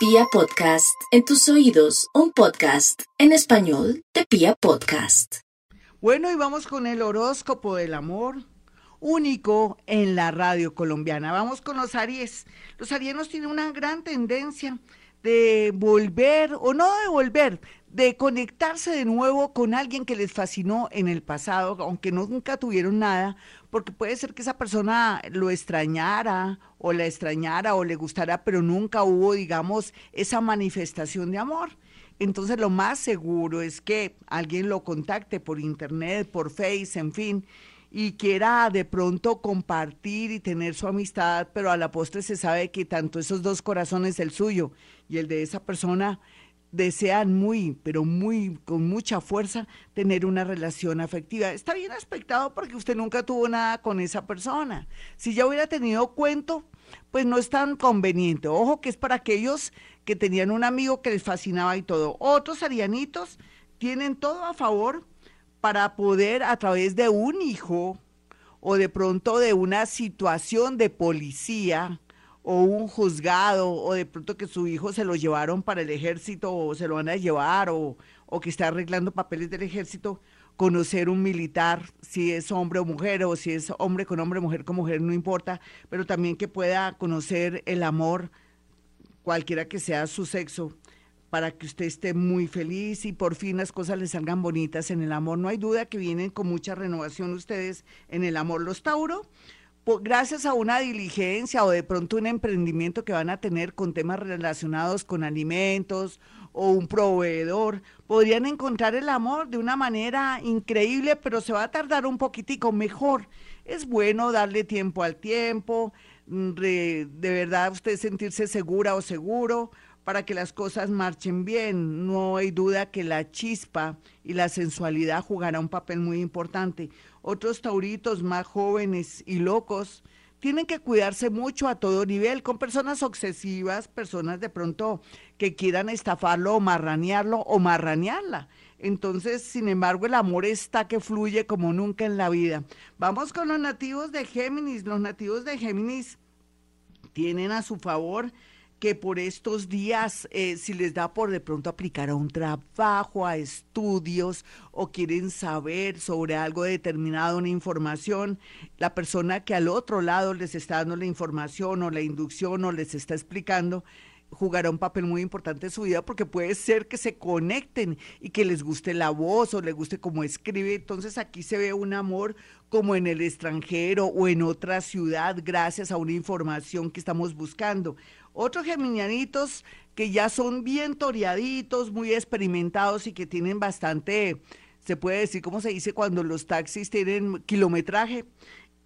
Pia Podcast, en tus oídos, un podcast en español de Pia Podcast. Bueno, y vamos con el horóscopo del amor, único en la radio colombiana. Vamos con los Aries. Los arianos tienen una gran tendencia de volver, o no de volver, de conectarse de nuevo con alguien que les fascinó en el pasado, aunque nunca tuvieron nada, porque puede ser que esa persona lo extrañara o la extrañara o le gustara, pero nunca hubo, digamos, esa manifestación de amor. Entonces lo más seguro es que alguien lo contacte por internet, por Face, en fin, y quiera de pronto compartir y tener su amistad, pero a la postre se sabe que tanto esos dos corazones, el suyo y el de esa persona, desean muy, pero muy, con mucha fuerza, tener una relación afectiva. Está bien aspectado porque usted nunca tuvo nada con esa persona. Si ya hubiera tenido cuento, pues no es tan conveniente. Ojo que es para aquellos que tenían un amigo que les fascinaba y todo. Otros arianitos tienen todo a favor para poder a través de un hijo o de pronto de una situación de policía o un juzgado o de pronto que su hijo se lo llevaron para el ejército o se lo van a llevar o, o que está arreglando papeles del ejército, conocer un militar, si es hombre o mujer o si es hombre con hombre, mujer con mujer, no importa, pero también que pueda conocer el amor, cualquiera que sea su sexo, para que usted esté muy feliz y por fin las cosas le salgan bonitas en el amor. No hay duda que vienen con mucha renovación ustedes en el amor. Los Tauro, gracias a una diligencia o de pronto un emprendimiento que van a tener con temas relacionados con alimentos o un proveedor, podrían encontrar el amor de una manera increíble, pero se va a tardar un poquitico mejor. Es bueno darle tiempo al tiempo, mm, de verdad usted sentirse segura o seguro para que las cosas marchen bien. No hay duda que la chispa y la sensualidad jugará un papel muy importante. Otros tauritos más jóvenes y locos tienen que cuidarse mucho a todo nivel, con personas obsesivas, personas de pronto que quieran estafarlo o marranearlo o marranearla. Entonces, sin embargo, el amor está que fluye como nunca en la vida. Vamos con los nativos de Géminis. Los nativos de Géminis tienen a su favor que por estos días, eh, si les da por de pronto aplicar a un trabajo, a estudios o quieren saber sobre algo determinado, una información, la persona que al otro lado les está dando la información o la inducción o les está explicando, jugará un papel muy importante en su vida porque puede ser que se conecten y que les guste la voz o les guste cómo escribe. Entonces aquí se ve un amor como en el extranjero o en otra ciudad gracias a una información que estamos buscando. Otros geminianitos que ya son bien toreaditos, muy experimentados y que tienen bastante, se puede decir, ¿cómo se dice cuando los taxis tienen kilometraje?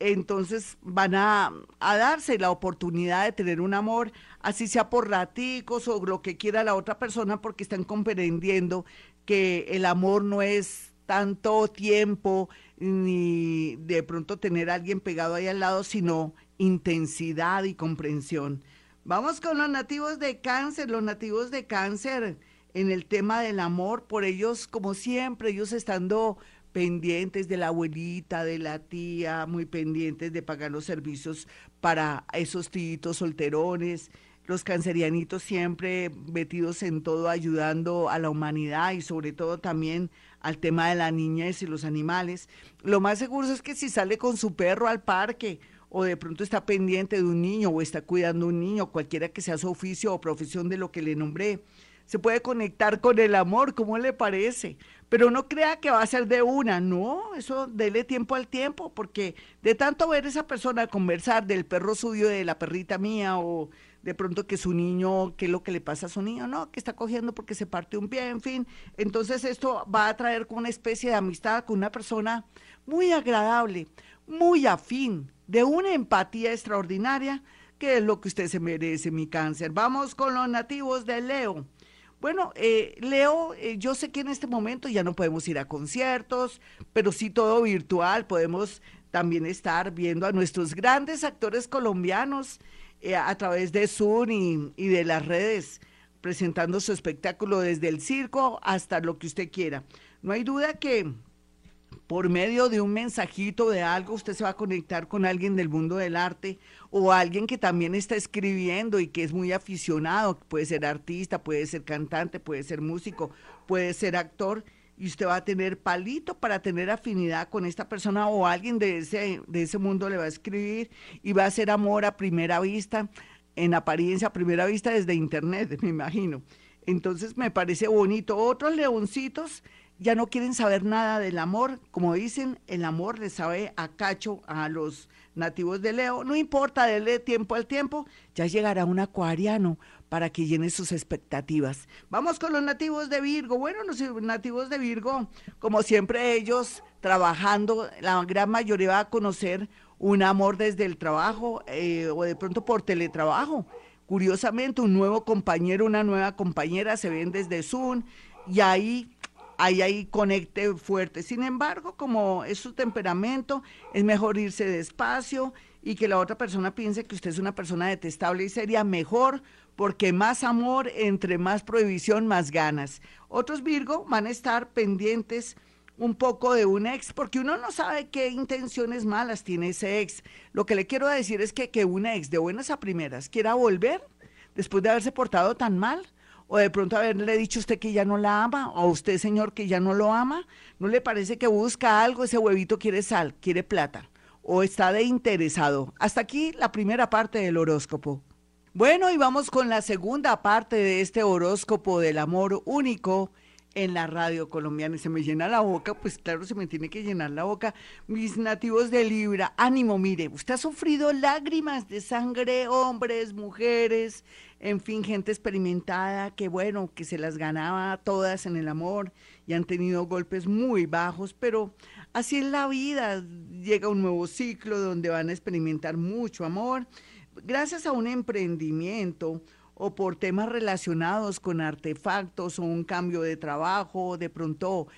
Entonces van a, a darse la oportunidad de tener un amor, así sea por raticos o lo que quiera la otra persona, porque están comprendiendo que el amor no es tanto tiempo ni de pronto tener a alguien pegado ahí al lado, sino intensidad y comprensión. Vamos con los nativos de cáncer, los nativos de cáncer en el tema del amor, por ellos, como siempre, ellos estando pendientes de la abuelita, de la tía, muy pendientes de pagar los servicios para esos tíos solterones, los cancerianitos siempre metidos en todo, ayudando a la humanidad y sobre todo también al tema de la niñez y los animales. Lo más seguro es que si sale con su perro al parque o de pronto está pendiente de un niño o está cuidando un niño, cualquiera que sea su oficio o profesión de lo que le nombré, se puede conectar con el amor, ¿cómo le parece? Pero no crea que va a ser de una, no, eso dele tiempo al tiempo, porque de tanto ver a esa persona conversar del perro suyo, de la perrita mía, o de pronto que su niño, qué es lo que le pasa a su niño, no, que está cogiendo porque se parte un pie, en fin. Entonces esto va a traer con una especie de amistad con una persona muy agradable, muy afín, de una empatía extraordinaria, que es lo que usted se merece, mi cáncer. Vamos con los nativos de Leo. Bueno, eh, Leo, eh, yo sé que en este momento ya no podemos ir a conciertos, pero sí todo virtual, podemos también estar viendo a nuestros grandes actores colombianos eh, a través de Zoom y, y de las redes, presentando su espectáculo desde el circo hasta lo que usted quiera. No hay duda que por medio de un mensajito de algo, usted se va a conectar con alguien del mundo del arte o alguien que también está escribiendo y que es muy aficionado, puede ser artista, puede ser cantante, puede ser músico, puede ser actor, y usted va a tener palito para tener afinidad con esta persona o alguien de ese, de ese mundo le va a escribir y va a ser amor a primera vista, en apariencia a primera vista desde internet, me imagino. Entonces me parece bonito. Otros leoncitos ya no quieren saber nada del amor. Como dicen, el amor le sabe a cacho a los nativos de Leo. No importa, dele tiempo al tiempo, ya llegará un acuariano para que llene sus expectativas. Vamos con los nativos de Virgo. Bueno, los nativos de Virgo, como siempre ellos trabajando, la gran mayoría va a conocer un amor desde el trabajo eh, o de pronto por teletrabajo. Curiosamente, un nuevo compañero, una nueva compañera se ven desde Zoom y ahí ahí conecte fuerte. Sin embargo, como es su temperamento, es mejor irse despacio y que la otra persona piense que usted es una persona detestable y sería mejor porque más amor, entre más prohibición, más ganas. Otros Virgo van a estar pendientes un poco de un ex, porque uno no sabe qué intenciones malas tiene ese ex. Lo que le quiero decir es que que un ex de buenas a primeras quiera volver después de haberse portado tan mal, o de pronto haberle dicho a usted que ya no la ama, o a usted, señor, que ya no lo ama, ¿no le parece que busca algo? Ese huevito quiere sal, quiere plata, o está de interesado. Hasta aquí la primera parte del horóscopo. Bueno, y vamos con la segunda parte de este horóscopo del amor único en la radio colombiana y se me llena la boca, pues claro, se me tiene que llenar la boca. Mis nativos de Libra, ánimo, mire, usted ha sufrido lágrimas de sangre, hombres, mujeres, en fin, gente experimentada que bueno, que se las ganaba todas en el amor y han tenido golpes muy bajos, pero así es la vida, llega un nuevo ciclo donde van a experimentar mucho amor, gracias a un emprendimiento o por temas relacionados con artefactos o un cambio de trabajo, de pronto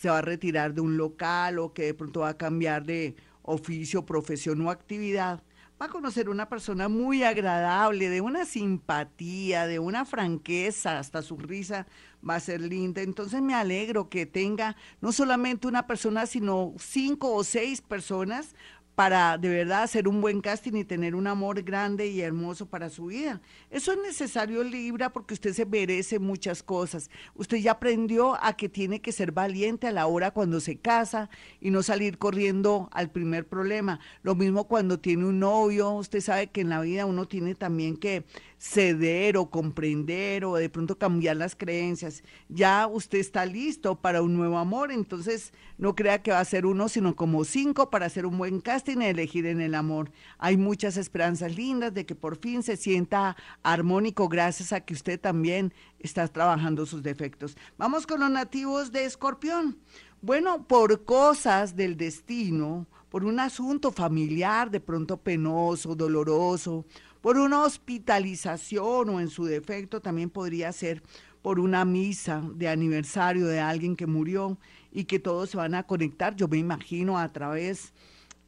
se va a retirar de un local o que de pronto va a cambiar de oficio, profesión o actividad, va a conocer una persona muy agradable, de una simpatía, de una franqueza, hasta su risa va a ser linda. Entonces me alegro que tenga no solamente una persona, sino cinco o seis personas para de verdad hacer un buen casting y tener un amor grande y hermoso para su vida. Eso es necesario, Libra, porque usted se merece muchas cosas. Usted ya aprendió a que tiene que ser valiente a la hora cuando se casa y no salir corriendo al primer problema. Lo mismo cuando tiene un novio, usted sabe que en la vida uno tiene también que ceder o comprender o de pronto cambiar las creencias. Ya usted está listo para un nuevo amor, entonces no crea que va a ser uno, sino como cinco para hacer un buen casting y elegir en el amor. Hay muchas esperanzas lindas de que por fin se sienta armónico gracias a que usted también está trabajando sus defectos. Vamos con los nativos de Escorpión. Bueno, por cosas del destino, por un asunto familiar de pronto penoso, doloroso, por una hospitalización o en su defecto también podría ser por una misa de aniversario de alguien que murió y que todos se van a conectar, yo me imagino, a través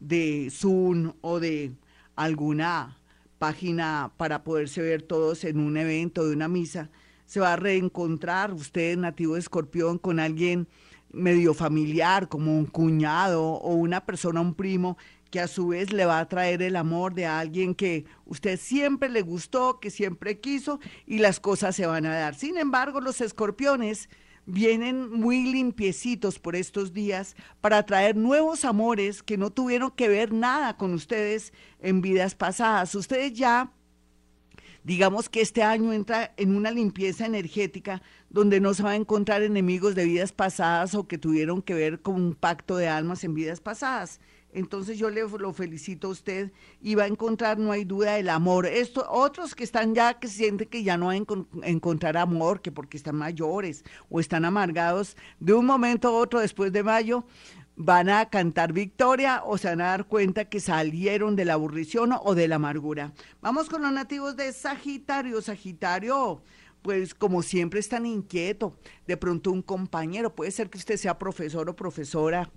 de Zoom o de alguna página para poderse ver todos en un evento de una misa. Se va a reencontrar usted, nativo de escorpión, con alguien medio familiar, como un cuñado o una persona, un primo, que a su vez le va a traer el amor de alguien que usted siempre le gustó, que siempre quiso y las cosas se van a dar. Sin embargo, los escorpiones vienen muy limpiecitos por estos días para traer nuevos amores que no tuvieron que ver nada con ustedes en vidas pasadas. Ustedes ya digamos que este año entra en una limpieza energética donde no se va a encontrar enemigos de vidas pasadas o que tuvieron que ver con un pacto de almas en vidas pasadas. Entonces yo le lo felicito a usted y va a encontrar, no hay duda, el amor. Esto, otros que están ya, que sienten que ya no van a encontrar amor, que porque están mayores o están amargados, de un momento a otro después de mayo, van a cantar victoria o se van a dar cuenta que salieron de la aburrición o de la amargura. Vamos con los nativos de Sagitario. Sagitario, pues como siempre es tan inquieto. De pronto un compañero, puede ser que usted sea profesor o profesora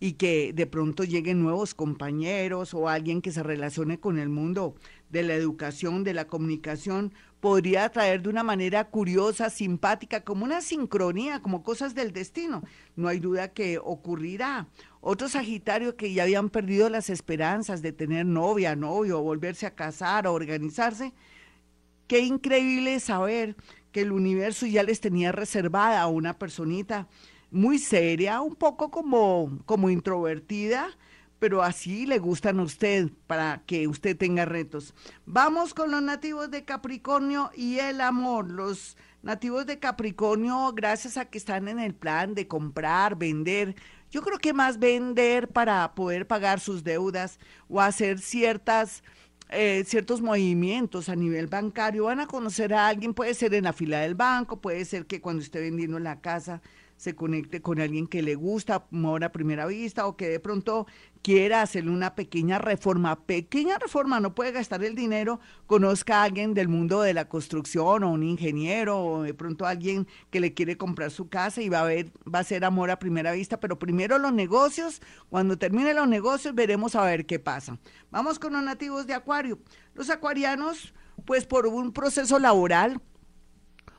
y que de pronto lleguen nuevos compañeros o alguien que se relacione con el mundo de la educación, de la comunicación, podría traer de una manera curiosa, simpática, como una sincronía, como cosas del destino. No hay duda que ocurrirá. Otro Sagitario que ya habían perdido las esperanzas de tener novia, novio, volverse a casar, o organizarse. Qué increíble saber que el universo ya les tenía reservada a una personita muy seria, un poco como, como introvertida, pero así le gustan a usted para que usted tenga retos. Vamos con los nativos de Capricornio y el amor. Los nativos de Capricornio, gracias a que están en el plan de comprar, vender, yo creo que más vender para poder pagar sus deudas o hacer ciertas... Eh, ciertos movimientos a nivel bancario, van a conocer a alguien, puede ser en la fila del banco, puede ser que cuando esté vendiendo la casa se conecte con alguien que le gusta, amor a primera vista, o que de pronto quiera hacerle una pequeña reforma, pequeña reforma, no puede gastar el dinero, conozca a alguien del mundo de la construcción o un ingeniero o de pronto alguien que le quiere comprar su casa y va a ver, va a ser amor a primera vista, pero primero los negocios, cuando termine los negocios veremos a ver qué pasa. Vamos con los nativos de Acuario. Los acuarianos, pues por un proceso laboral,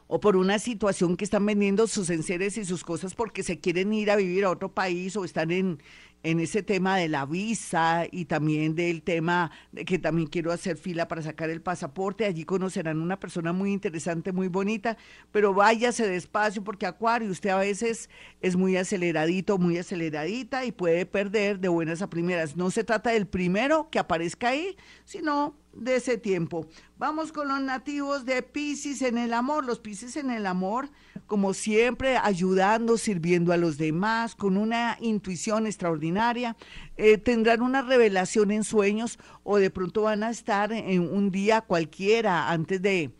o por una situación que están vendiendo sus enseres y sus cosas porque se quieren ir a vivir a otro país o están en, en ese tema de la visa y también del tema de que también quiero hacer fila para sacar el pasaporte. Allí conocerán una persona muy interesante, muy bonita, pero váyase despacio porque Acuario, usted a veces es muy aceleradito, muy aceleradita y puede perder de buenas a primeras. No se trata del primero que aparezca ahí, sino de ese tiempo. Vamos con los nativos de Pisces en el amor. Los Pisces en el amor, como siempre, ayudando, sirviendo a los demás, con una intuición Eh, tendrán una revelación en sueños o de pronto van a estar en un día cualquiera antes de,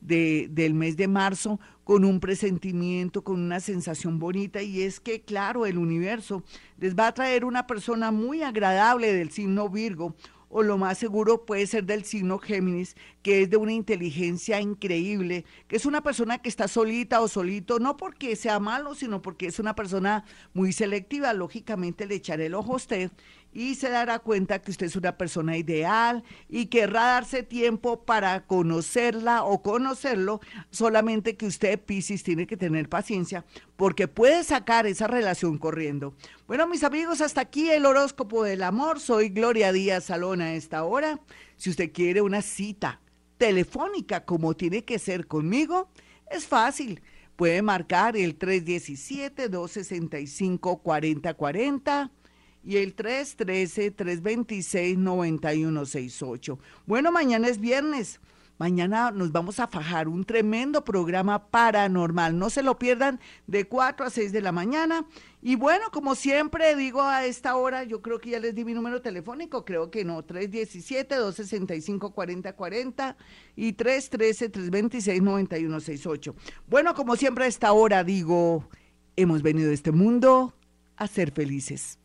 de, del mes de marzo con un presentimiento, con una sensación bonita. Y es que, claro, el universo les va a traer una persona muy agradable del signo Virgo o lo más seguro puede ser del signo Géminis, que es de una inteligencia increíble, que es una persona que está solita o solito, no porque sea malo, sino porque es una persona muy selectiva. Lógicamente le echaré el ojo a usted y se dará cuenta que usted es una persona ideal y querrá darse tiempo para conocerla o conocerlo, solamente que usted, Piscis, tiene que tener paciencia porque puede sacar esa relación corriendo. Bueno, mis amigos, hasta aquí el horóscopo del amor. Soy Gloria Díaz Salón a esta hora. Si usted quiere una cita telefónica como tiene que ser conmigo, es fácil. Puede marcar el 317-265-4040 y el 313-326-9168. Bueno, mañana es viernes. Mañana nos vamos a fajar un tremendo programa paranormal. No se lo pierdan de 4 a 6 de la mañana. Y bueno, como siempre digo a esta hora, yo creo que ya les di mi número telefónico, creo que no, 317-265-4040 y 313-326-9168. Bueno, como siempre a esta hora digo, hemos venido a este mundo a ser felices.